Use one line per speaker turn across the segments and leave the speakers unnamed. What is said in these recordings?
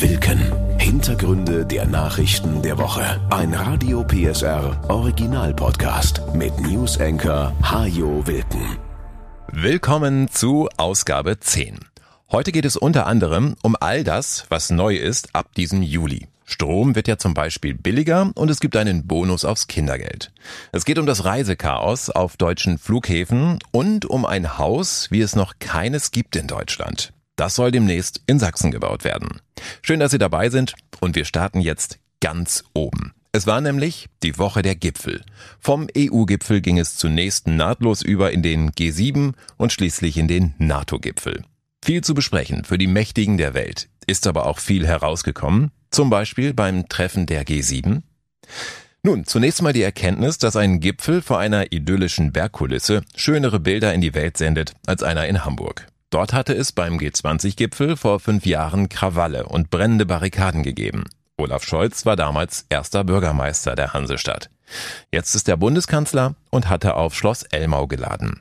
Wilken. Hintergründe der Nachrichten der Woche. Ein Radio PSR Original Podcast mit News Hajo Wilken.
Willkommen zu Ausgabe 10. Heute geht es unter anderem um all das, was neu ist ab diesem Juli. Strom wird ja zum Beispiel billiger und es gibt einen Bonus aufs Kindergeld. Es geht um das Reisechaos auf deutschen Flughäfen und um ein Haus, wie es noch keines gibt in Deutschland. Das soll demnächst in Sachsen gebaut werden. Schön, dass Sie dabei sind und wir starten jetzt ganz oben. Es war nämlich die Woche der Gipfel. Vom EU-Gipfel ging es zunächst nahtlos über in den G7 und schließlich in den NATO-Gipfel. Viel zu besprechen für die Mächtigen der Welt, ist aber auch viel herausgekommen, zum Beispiel beim Treffen der G7. Nun, zunächst mal die Erkenntnis, dass ein Gipfel vor einer idyllischen Bergkulisse schönere Bilder in die Welt sendet als einer in Hamburg. Dort hatte es beim G20-Gipfel vor fünf Jahren Krawalle und brennende Barrikaden gegeben. Olaf Scholz war damals erster Bürgermeister der Hansestadt. Jetzt ist er Bundeskanzler und hatte auf Schloss Elmau geladen.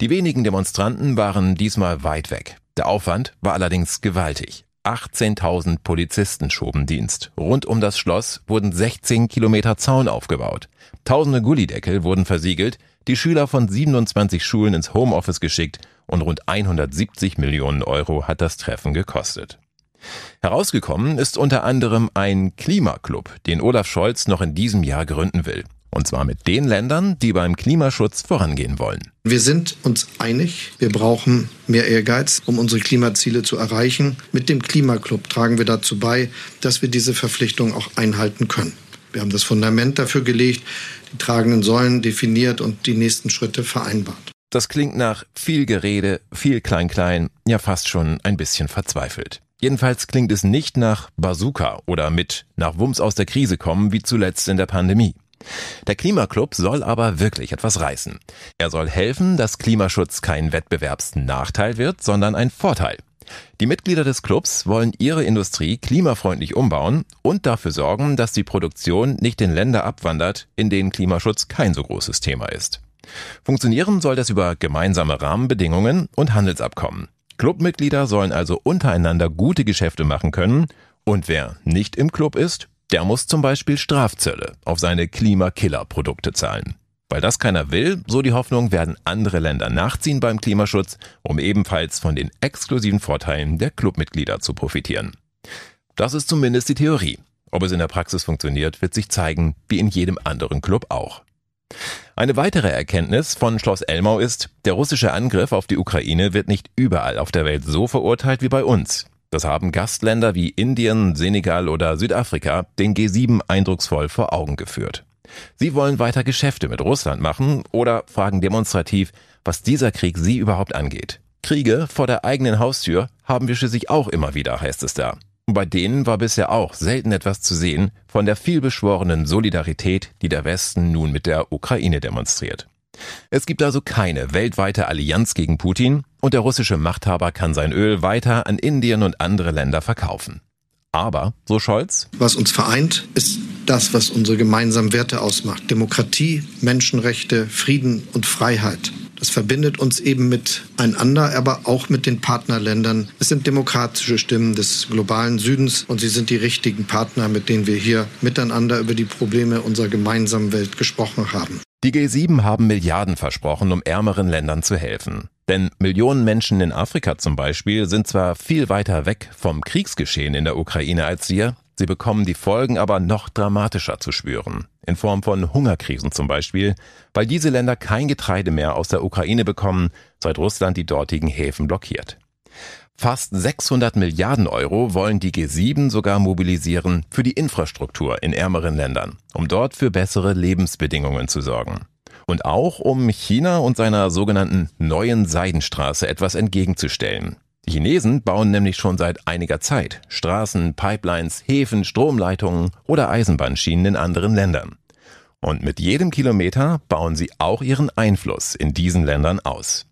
Die wenigen Demonstranten waren diesmal weit weg. Der Aufwand war allerdings gewaltig. 18.000 Polizisten schoben Dienst. Rund um das Schloss wurden 16 Kilometer Zaun aufgebaut. Tausende Gullideckel wurden versiegelt, die Schüler von 27 Schulen ins Homeoffice geschickt und rund 170 Millionen Euro hat das Treffen gekostet. Herausgekommen ist unter anderem ein Klimaclub, den Olaf Scholz noch in diesem Jahr gründen will. Und zwar mit den Ländern, die beim Klimaschutz vorangehen wollen.
Wir sind uns einig, wir brauchen mehr Ehrgeiz, um unsere Klimaziele zu erreichen. Mit dem Klimaclub tragen wir dazu bei, dass wir diese Verpflichtung auch einhalten können. Wir haben das Fundament dafür gelegt, die tragenden Säulen definiert und die nächsten Schritte vereinbart.
Das klingt nach viel Gerede, viel Klein-Klein, ja fast schon ein bisschen verzweifelt. Jedenfalls klingt es nicht nach Bazooka oder mit nach Wumms aus der Krise kommen wie zuletzt in der Pandemie. Der Klimaclub soll aber wirklich etwas reißen. Er soll helfen, dass Klimaschutz kein Wettbewerbsnachteil wird, sondern ein Vorteil. Die Mitglieder des Clubs wollen ihre Industrie klimafreundlich umbauen und dafür sorgen, dass die Produktion nicht in Länder abwandert, in denen Klimaschutz kein so großes Thema ist. Funktionieren soll das über gemeinsame Rahmenbedingungen und Handelsabkommen. Clubmitglieder sollen also untereinander gute Geschäfte machen können und wer nicht im Club ist, der muss zum Beispiel Strafzölle auf seine Klimakiller-Produkte zahlen. Weil das keiner will, so die Hoffnung, werden andere Länder nachziehen beim Klimaschutz, um ebenfalls von den exklusiven Vorteilen der Clubmitglieder zu profitieren. Das ist zumindest die Theorie. Ob es in der Praxis funktioniert, wird sich zeigen, wie in jedem anderen Club auch. Eine weitere Erkenntnis von Schloss Elmau ist, der russische Angriff auf die Ukraine wird nicht überall auf der Welt so verurteilt wie bei uns. Das haben Gastländer wie Indien, Senegal oder Südafrika den G7 eindrucksvoll vor Augen geführt. Sie wollen weiter Geschäfte mit Russland machen oder fragen demonstrativ, was dieser Krieg sie überhaupt angeht. Kriege vor der eigenen Haustür haben wir schließlich auch immer wieder, heißt es da. Bei denen war bisher auch selten etwas zu sehen von der vielbeschworenen Solidarität, die der Westen nun mit der Ukraine demonstriert. Es gibt also keine weltweite Allianz gegen Putin und der russische Machthaber kann sein Öl weiter an Indien und andere Länder verkaufen. Aber, so Scholz,
was uns vereint, ist das, was unsere gemeinsamen Werte ausmacht. Demokratie, Menschenrechte, Frieden und Freiheit. Das verbindet uns eben miteinander, aber auch mit den Partnerländern. Es sind demokratische Stimmen des globalen Südens und sie sind die richtigen Partner, mit denen wir hier miteinander über die Probleme unserer gemeinsamen Welt gesprochen haben.
Die G7 haben Milliarden versprochen, um ärmeren Ländern zu helfen. Denn Millionen Menschen in Afrika zum Beispiel sind zwar viel weiter weg vom Kriegsgeschehen in der Ukraine als wir, sie bekommen die Folgen aber noch dramatischer zu spüren in Form von Hungerkrisen zum Beispiel, weil diese Länder kein Getreide mehr aus der Ukraine bekommen, seit Russland die dortigen Häfen blockiert. Fast 600 Milliarden Euro wollen die G7 sogar mobilisieren für die Infrastruktur in ärmeren Ländern, um dort für bessere Lebensbedingungen zu sorgen. Und auch um China und seiner sogenannten neuen Seidenstraße etwas entgegenzustellen. Die Chinesen bauen nämlich schon seit einiger Zeit Straßen, Pipelines, Häfen, Stromleitungen oder Eisenbahnschienen in anderen Ländern. Und mit jedem Kilometer bauen sie auch ihren Einfluss in diesen Ländern aus.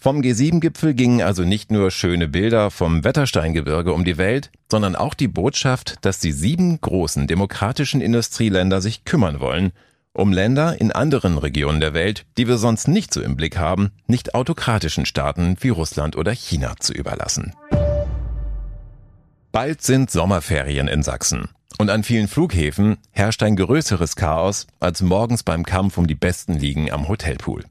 Vom G7-Gipfel gingen also nicht nur schöne Bilder vom Wettersteingebirge um die Welt, sondern auch die Botschaft, dass die sieben großen demokratischen Industrieländer sich kümmern wollen, um Länder in anderen Regionen der Welt, die wir sonst nicht so im Blick haben, nicht autokratischen Staaten wie Russland oder China zu überlassen. Bald sind Sommerferien in Sachsen. Und an vielen Flughäfen herrscht ein größeres Chaos als morgens beim Kampf um die besten Liegen am Hotelpool.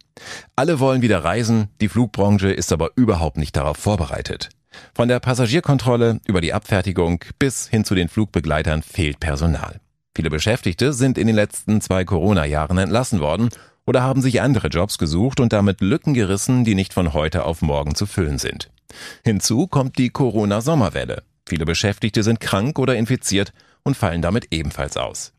Alle wollen wieder reisen, die Flugbranche ist aber überhaupt nicht darauf vorbereitet. Von der Passagierkontrolle über die Abfertigung bis hin zu den Flugbegleitern fehlt Personal. Viele Beschäftigte sind in den letzten zwei Corona-Jahren entlassen worden oder haben sich andere Jobs gesucht und damit Lücken gerissen, die nicht von heute auf morgen zu füllen sind. Hinzu kommt die Corona-Sommerwelle. Viele Beschäftigte sind krank oder infiziert und fallen damit ebenfalls aus.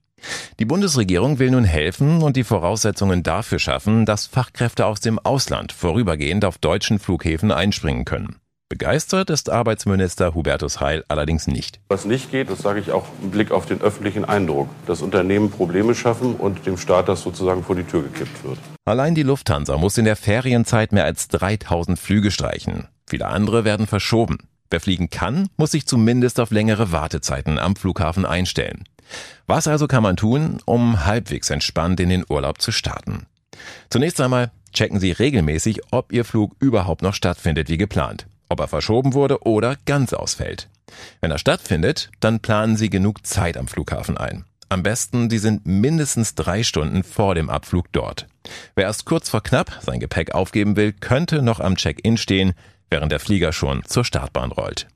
Die Bundesregierung will nun helfen und die Voraussetzungen dafür schaffen, dass Fachkräfte aus dem Ausland vorübergehend auf deutschen Flughäfen einspringen können. Begeistert ist Arbeitsminister Hubertus Heil allerdings nicht.
Was nicht geht, das sage ich auch im Blick auf den öffentlichen Eindruck, dass Unternehmen Probleme schaffen und dem Staat das sozusagen vor die Tür gekippt wird.
Allein die Lufthansa muss in der Ferienzeit mehr als 3000 Flüge streichen. Viele andere werden verschoben. Wer fliegen kann, muss sich zumindest auf längere Wartezeiten am Flughafen einstellen. Was also kann man tun, um halbwegs entspannt in den Urlaub zu starten? Zunächst einmal checken Sie regelmäßig, ob Ihr Flug überhaupt noch stattfindet wie geplant, ob er verschoben wurde oder ganz ausfällt. Wenn er stattfindet, dann planen Sie genug Zeit am Flughafen ein. Am besten, Sie sind mindestens drei Stunden vor dem Abflug dort. Wer erst kurz vor knapp sein Gepäck aufgeben will, könnte noch am Check-in stehen, während der Flieger schon zur Startbahn rollt.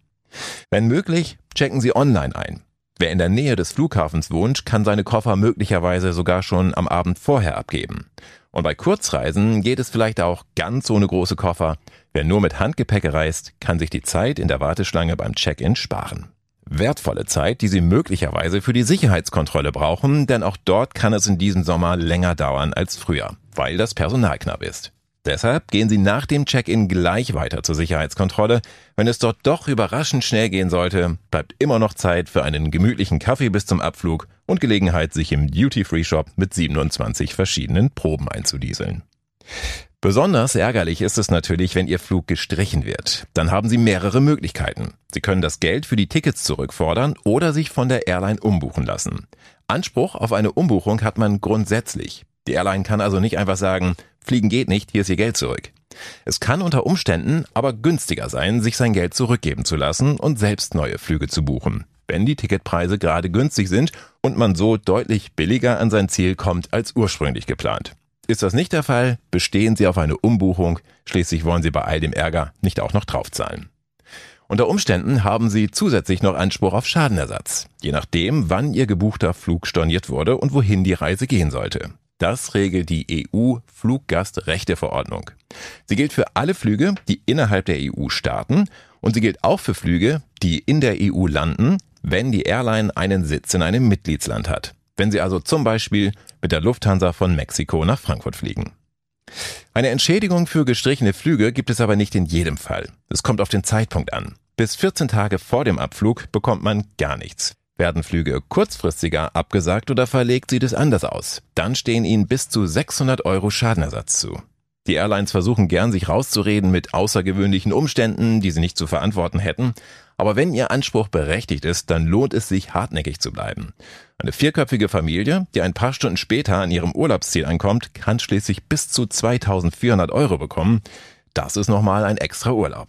Wenn möglich, checken Sie online ein. Wer in der Nähe des Flughafens wohnt, kann seine Koffer möglicherweise sogar schon am Abend vorher abgeben. Und bei Kurzreisen geht es vielleicht auch ganz ohne große Koffer. Wer nur mit Handgepäck reist, kann sich die Zeit in der Warteschlange beim Check-in sparen. Wertvolle Zeit, die Sie möglicherweise für die Sicherheitskontrolle brauchen, denn auch dort kann es in diesem Sommer länger dauern als früher, weil das Personal knapp ist. Deshalb gehen Sie nach dem Check-in gleich weiter zur Sicherheitskontrolle. Wenn es dort doch überraschend schnell gehen sollte, bleibt immer noch Zeit für einen gemütlichen Kaffee bis zum Abflug und Gelegenheit, sich im Duty-Free-Shop mit 27 verschiedenen Proben einzudieseln. Besonders ärgerlich ist es natürlich, wenn Ihr Flug gestrichen wird. Dann haben Sie mehrere Möglichkeiten. Sie können das Geld für die Tickets zurückfordern oder sich von der Airline umbuchen lassen. Anspruch auf eine Umbuchung hat man grundsätzlich. Die Airline kann also nicht einfach sagen, Fliegen geht nicht, hier ist Ihr Geld zurück. Es kann unter Umständen aber günstiger sein, sich sein Geld zurückgeben zu lassen und selbst neue Flüge zu buchen, wenn die Ticketpreise gerade günstig sind und man so deutlich billiger an sein Ziel kommt als ursprünglich geplant. Ist das nicht der Fall, bestehen Sie auf eine Umbuchung, schließlich wollen Sie bei all dem Ärger nicht auch noch draufzahlen. Unter Umständen haben Sie zusätzlich noch Anspruch auf Schadenersatz, je nachdem, wann Ihr gebuchter Flug storniert wurde und wohin die Reise gehen sollte. Das regelt die EU-Fluggastrechteverordnung. Sie gilt für alle Flüge, die innerhalb der EU starten und sie gilt auch für Flüge, die in der EU landen, wenn die Airline einen Sitz in einem Mitgliedsland hat. Wenn Sie also zum Beispiel mit der Lufthansa von Mexiko nach Frankfurt fliegen. Eine Entschädigung für gestrichene Flüge gibt es aber nicht in jedem Fall. Es kommt auf den Zeitpunkt an. Bis 14 Tage vor dem Abflug bekommt man gar nichts. Werden Flüge kurzfristiger abgesagt oder verlegt, sieht es anders aus. Dann stehen Ihnen bis zu 600 Euro Schadenersatz zu. Die Airlines versuchen gern, sich rauszureden mit außergewöhnlichen Umständen, die sie nicht zu verantworten hätten. Aber wenn Ihr Anspruch berechtigt ist, dann lohnt es sich, hartnäckig zu bleiben. Eine vierköpfige Familie, die ein paar Stunden später an ihrem Urlaubsziel ankommt, kann schließlich bis zu 2400 Euro bekommen. Das ist nochmal ein extra Urlaub.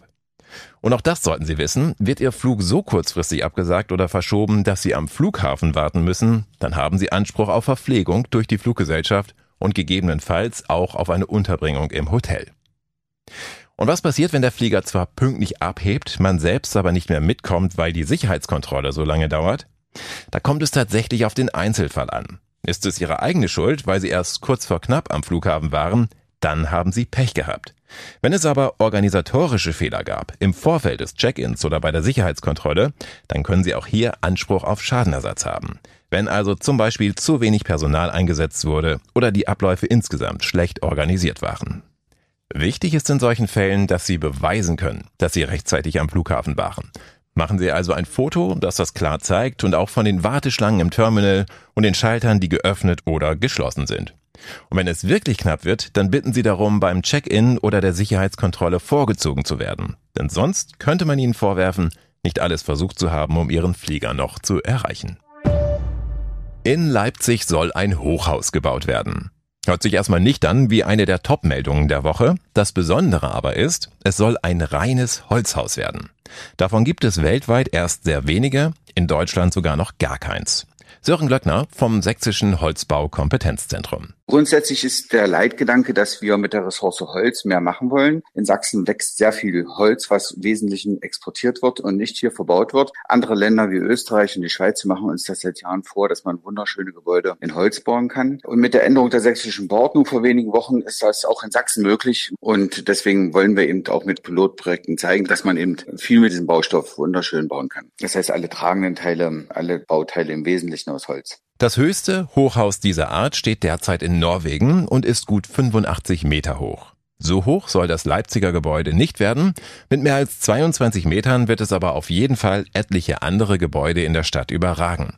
Und auch das sollten Sie wissen, wird Ihr Flug so kurzfristig abgesagt oder verschoben, dass Sie am Flughafen warten müssen, dann haben Sie Anspruch auf Verpflegung durch die Fluggesellschaft und gegebenenfalls auch auf eine Unterbringung im Hotel. Und was passiert, wenn der Flieger zwar pünktlich abhebt, man selbst aber nicht mehr mitkommt, weil die Sicherheitskontrolle so lange dauert? Da kommt es tatsächlich auf den Einzelfall an. Ist es Ihre eigene Schuld, weil Sie erst kurz vor knapp am Flughafen waren? Dann haben Sie Pech gehabt. Wenn es aber organisatorische Fehler gab, im Vorfeld des Check-ins oder bei der Sicherheitskontrolle, dann können Sie auch hier Anspruch auf Schadenersatz haben. Wenn also zum Beispiel zu wenig Personal eingesetzt wurde oder die Abläufe insgesamt schlecht organisiert waren. Wichtig ist in solchen Fällen, dass Sie beweisen können, dass Sie rechtzeitig am Flughafen waren. Machen Sie also ein Foto, das das klar zeigt und auch von den Warteschlangen im Terminal und den Schaltern, die geöffnet oder geschlossen sind. Und wenn es wirklich knapp wird, dann bitten Sie darum, beim Check-in oder der Sicherheitskontrolle vorgezogen zu werden. Denn sonst könnte man Ihnen vorwerfen, nicht alles versucht zu haben, um Ihren Flieger noch zu erreichen. In Leipzig soll ein Hochhaus gebaut werden. Hört sich erstmal nicht an wie eine der Top-Meldungen der Woche. Das Besondere aber ist, es soll ein reines Holzhaus werden. Davon gibt es weltweit erst sehr wenige, in Deutschland sogar noch gar keins. Sören Glöckner vom Sächsischen Holzbau-Kompetenzzentrum.
Grundsätzlich ist der Leitgedanke, dass wir mit der Ressource Holz mehr machen wollen. In Sachsen wächst sehr viel Holz, was im Wesentlichen exportiert wird und nicht hier verbaut wird. Andere Länder wie Österreich und die Schweiz machen uns das seit Jahren vor, dass man wunderschöne Gebäude in Holz bauen kann. Und mit der Änderung der sächsischen Bauordnung vor wenigen Wochen ist das auch in Sachsen möglich. Und deswegen wollen wir eben auch mit Pilotprojekten zeigen, dass man eben viel mit diesem Baustoff wunderschön bauen kann. Das heißt, alle tragenden Teile, alle Bauteile im Wesentlichen aus Holz.
Das höchste Hochhaus dieser Art steht derzeit in Norwegen und ist gut 85 Meter hoch. So hoch soll das Leipziger Gebäude nicht werden. Mit mehr als 22 Metern wird es aber auf jeden Fall etliche andere Gebäude in der Stadt überragen.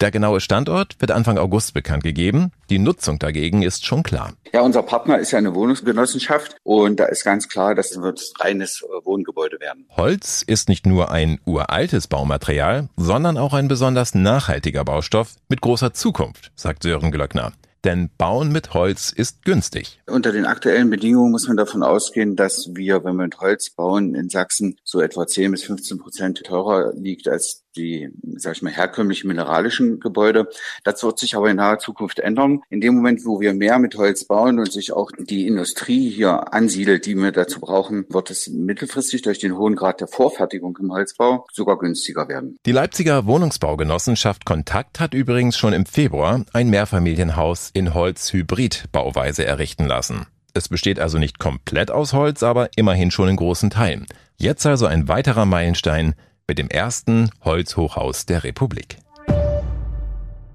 Der genaue Standort wird Anfang August bekannt gegeben. Die Nutzung dagegen ist schon klar.
Ja, unser Partner ist ja eine Wohnungsgenossenschaft und da ist ganz klar, das wird reines äh, Wohngebäude werden.
Holz ist nicht nur ein uraltes Baumaterial, sondern auch ein besonders nachhaltiger Baustoff mit großer Zukunft, sagt Sören Glöckner. Denn Bauen mit Holz ist günstig.
Unter den aktuellen Bedingungen muss man davon ausgehen, dass wir, wenn wir mit Holz bauen, in Sachsen so etwa 10 bis 15 Prozent teurer liegt als die, sag ich mal, herkömmlichen mineralischen Gebäude. Das wird sich aber in naher Zukunft ändern. In dem Moment, wo wir mehr mit Holz bauen und sich auch die Industrie hier ansiedelt, die wir dazu brauchen, wird es mittelfristig durch den hohen Grad der Vorfertigung im Holzbau sogar günstiger werden.
Die Leipziger Wohnungsbaugenossenschaft Kontakt hat übrigens schon im Februar ein Mehrfamilienhaus in Holz-Hybrid-Bauweise errichten lassen. Es besteht also nicht komplett aus Holz, aber immerhin schon in großen Teilen. Jetzt also ein weiterer Meilenstein mit dem ersten Holzhochhaus der Republik.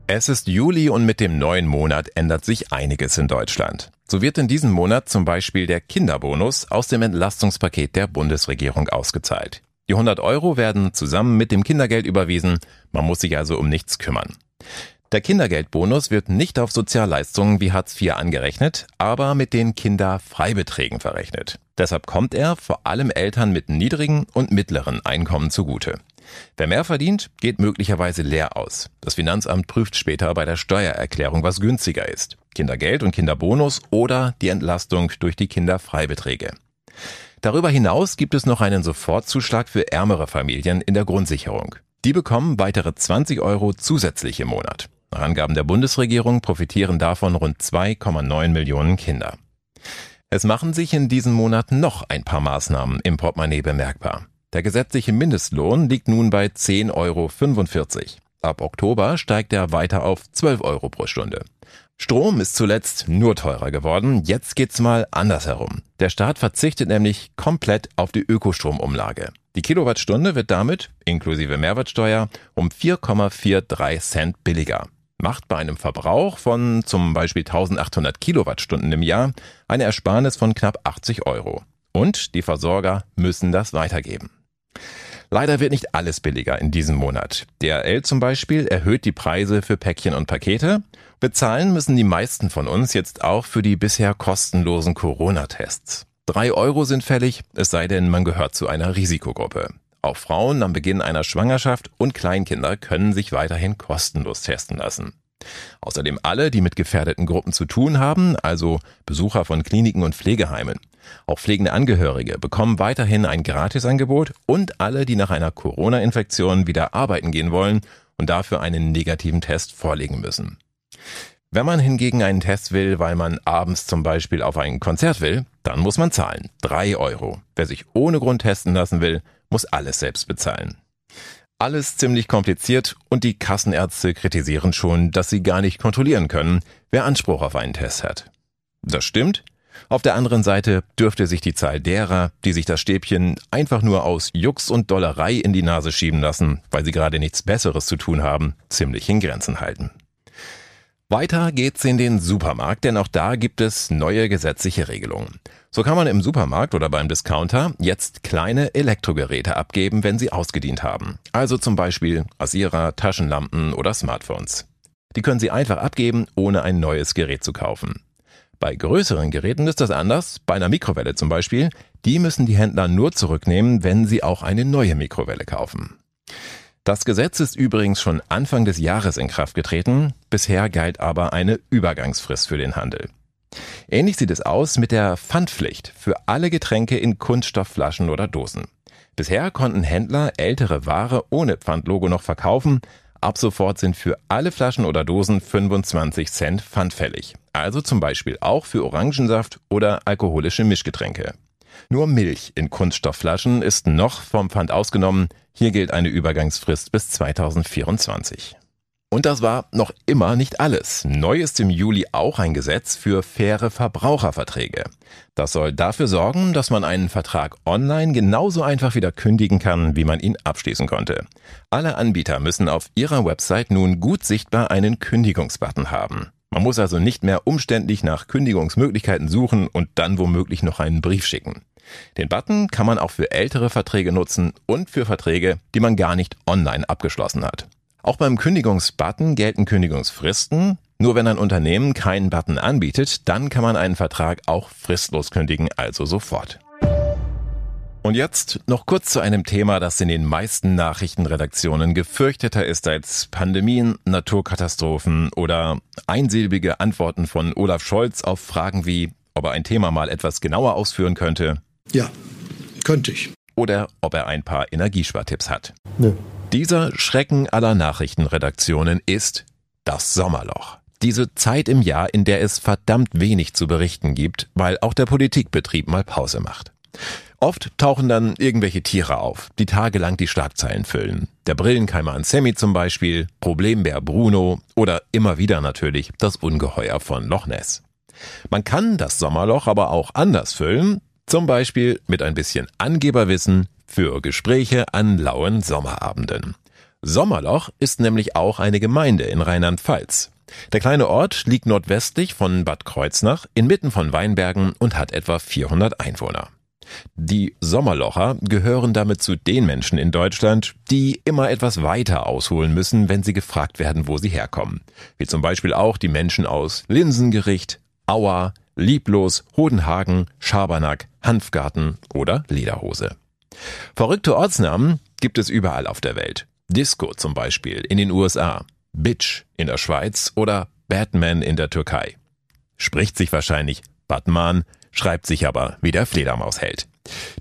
Es ist Juli und mit dem neuen Monat ändert sich einiges in Deutschland. So wird in diesem Monat zum Beispiel der Kinderbonus aus dem Entlastungspaket der Bundesregierung ausgezahlt. Die 100 Euro werden zusammen mit dem Kindergeld überwiesen, man muss sich also um nichts kümmern. Der Kindergeldbonus wird nicht auf Sozialleistungen wie Hartz IV angerechnet, aber mit den Kinderfreibeträgen verrechnet. Deshalb kommt er vor allem Eltern mit niedrigen und mittleren Einkommen zugute. Wer mehr verdient, geht möglicherweise leer aus. Das Finanzamt prüft später bei der Steuererklärung, was günstiger ist. Kindergeld und Kinderbonus oder die Entlastung durch die Kinderfreibeträge. Darüber hinaus gibt es noch einen Sofortzuschlag für ärmere Familien in der Grundsicherung. Die bekommen weitere 20 Euro zusätzlich im Monat. Nach Angaben der Bundesregierung profitieren davon rund 2,9 Millionen Kinder. Es machen sich in diesem Monat noch ein paar Maßnahmen im Portemonnaie bemerkbar. Der gesetzliche Mindestlohn liegt nun bei 10,45 Euro. Ab Oktober steigt er weiter auf 12 Euro pro Stunde. Strom ist zuletzt nur teurer geworden, jetzt geht's mal andersherum. Der Staat verzichtet nämlich komplett auf die Ökostromumlage. Die Kilowattstunde wird damit, inklusive Mehrwertsteuer, um 4,43 Cent billiger macht bei einem Verbrauch von zum Beispiel 1800 Kilowattstunden im Jahr eine Ersparnis von knapp 80 Euro. Und die Versorger müssen das weitergeben. Leider wird nicht alles billiger in diesem Monat. DRL zum Beispiel erhöht die Preise für Päckchen und Pakete. Bezahlen müssen die meisten von uns jetzt auch für die bisher kostenlosen Corona-Tests. Drei Euro sind fällig, es sei denn, man gehört zu einer Risikogruppe. Auch Frauen am Beginn einer Schwangerschaft und Kleinkinder können sich weiterhin kostenlos testen lassen. Außerdem alle, die mit gefährdeten Gruppen zu tun haben, also Besucher von Kliniken und Pflegeheimen. Auch pflegende Angehörige bekommen weiterhin ein Gratisangebot und alle, die nach einer Corona-Infektion wieder arbeiten gehen wollen und dafür einen negativen Test vorlegen müssen. Wenn man hingegen einen Test will, weil man abends zum Beispiel auf ein Konzert will, dann muss man zahlen. Drei Euro. Wer sich ohne Grund testen lassen will, muss alles selbst bezahlen. Alles ziemlich kompliziert und die Kassenärzte kritisieren schon, dass sie gar nicht kontrollieren können, wer Anspruch auf einen Test hat. Das stimmt. Auf der anderen Seite dürfte sich die Zahl derer, die sich das Stäbchen einfach nur aus Jux und Dollerei in die Nase schieben lassen, weil sie gerade nichts Besseres zu tun haben, ziemlich in Grenzen halten. Weiter geht's in den Supermarkt, denn auch da gibt es neue gesetzliche Regelungen. So kann man im Supermarkt oder beim Discounter jetzt kleine Elektrogeräte abgeben, wenn sie ausgedient haben. Also zum Beispiel Rasierer, Taschenlampen oder Smartphones. Die können Sie einfach abgeben, ohne ein neues Gerät zu kaufen. Bei größeren Geräten ist das anders, bei einer Mikrowelle zum Beispiel. Die müssen die Händler nur zurücknehmen, wenn sie auch eine neue Mikrowelle kaufen. Das Gesetz ist übrigens schon Anfang des Jahres in Kraft getreten, bisher galt aber eine Übergangsfrist für den Handel. Ähnlich sieht es aus mit der Pfandpflicht für alle Getränke in Kunststoffflaschen oder Dosen. Bisher konnten Händler ältere Ware ohne Pfandlogo noch verkaufen. Ab sofort sind für alle Flaschen oder Dosen 25 Cent Pfand fällig. Also zum Beispiel auch für Orangensaft oder alkoholische Mischgetränke. Nur Milch in Kunststoffflaschen ist noch vom Pfand ausgenommen. Hier gilt eine Übergangsfrist bis 2024. Und das war noch immer nicht alles. Neu ist im Juli auch ein Gesetz für faire Verbraucherverträge. Das soll dafür sorgen, dass man einen Vertrag online genauso einfach wieder kündigen kann, wie man ihn abschließen konnte. Alle Anbieter müssen auf ihrer Website nun gut sichtbar einen Kündigungsbutton haben. Man muss also nicht mehr umständlich nach Kündigungsmöglichkeiten suchen und dann womöglich noch einen Brief schicken. Den Button kann man auch für ältere Verträge nutzen und für Verträge, die man gar nicht online abgeschlossen hat. Auch beim Kündigungsbutton gelten Kündigungsfristen. Nur wenn ein Unternehmen keinen Button anbietet, dann kann man einen Vertrag auch fristlos kündigen, also sofort. Und jetzt noch kurz zu einem Thema, das in den meisten Nachrichtenredaktionen gefürchteter ist als Pandemien, Naturkatastrophen oder einsilbige Antworten von Olaf Scholz auf Fragen wie, ob er ein Thema mal etwas genauer ausführen könnte.
Ja, könnte ich.
Oder ob er ein paar Energiespartipps hat.
Nö.
Dieser Schrecken aller Nachrichtenredaktionen ist das Sommerloch. Diese Zeit im Jahr, in der es verdammt wenig zu berichten gibt, weil auch der Politikbetrieb mal Pause macht. Oft tauchen dann irgendwelche Tiere auf, die tagelang die Schlagzeilen füllen. Der Brillenkeimer Sammy zum Beispiel, Problembär Bruno oder immer wieder natürlich das Ungeheuer von Loch Ness. Man kann das Sommerloch aber auch anders füllen, zum Beispiel mit ein bisschen Angeberwissen, für Gespräche an lauen Sommerabenden. Sommerloch ist nämlich auch eine Gemeinde in Rheinland-Pfalz. Der kleine Ort liegt nordwestlich von Bad Kreuznach inmitten von Weinbergen und hat etwa 400 Einwohner. Die Sommerlocher gehören damit zu den Menschen in Deutschland, die immer etwas weiter ausholen müssen, wenn sie gefragt werden, wo sie herkommen. Wie zum Beispiel auch die Menschen aus Linsengericht, Auer, Lieblos, Hodenhagen, Schabernack, Hanfgarten oder Lederhose. Verrückte Ortsnamen gibt es überall auf der Welt. Disco zum Beispiel in den USA, Bitch in der Schweiz oder Batman in der Türkei. Spricht sich wahrscheinlich Batman, schreibt sich aber wie der Fledermaus hält.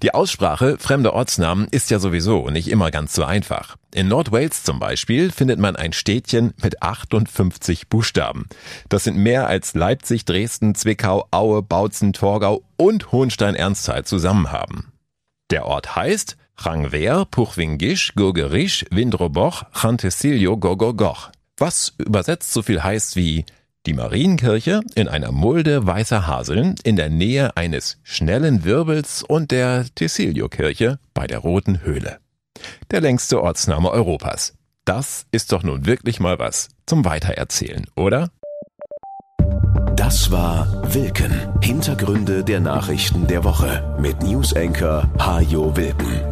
Die Aussprache fremder Ortsnamen ist ja sowieso nicht immer ganz so einfach. In Nordwales zum Beispiel findet man ein Städtchen mit 58 Buchstaben. Das sind mehr als Leipzig, Dresden, Zwickau, Aue, Bautzen, Torgau und Hohenstein-Ernsthal zusammen haben. Der Ort heißt Rangwer, Puchwingisch, Gurgerisch, Windroboch, Chantecilio, Gogogoch. Was übersetzt so viel heißt wie die Marienkirche in einer Mulde weißer Haseln in der Nähe eines schnellen Wirbels und der Tessilio-Kirche bei der Roten Höhle. Der längste Ortsname Europas. Das ist doch nun wirklich mal was zum Weitererzählen, oder?
Das war Wilken. Hintergründe der Nachrichten der Woche mit Newsenker Hajo Wilken.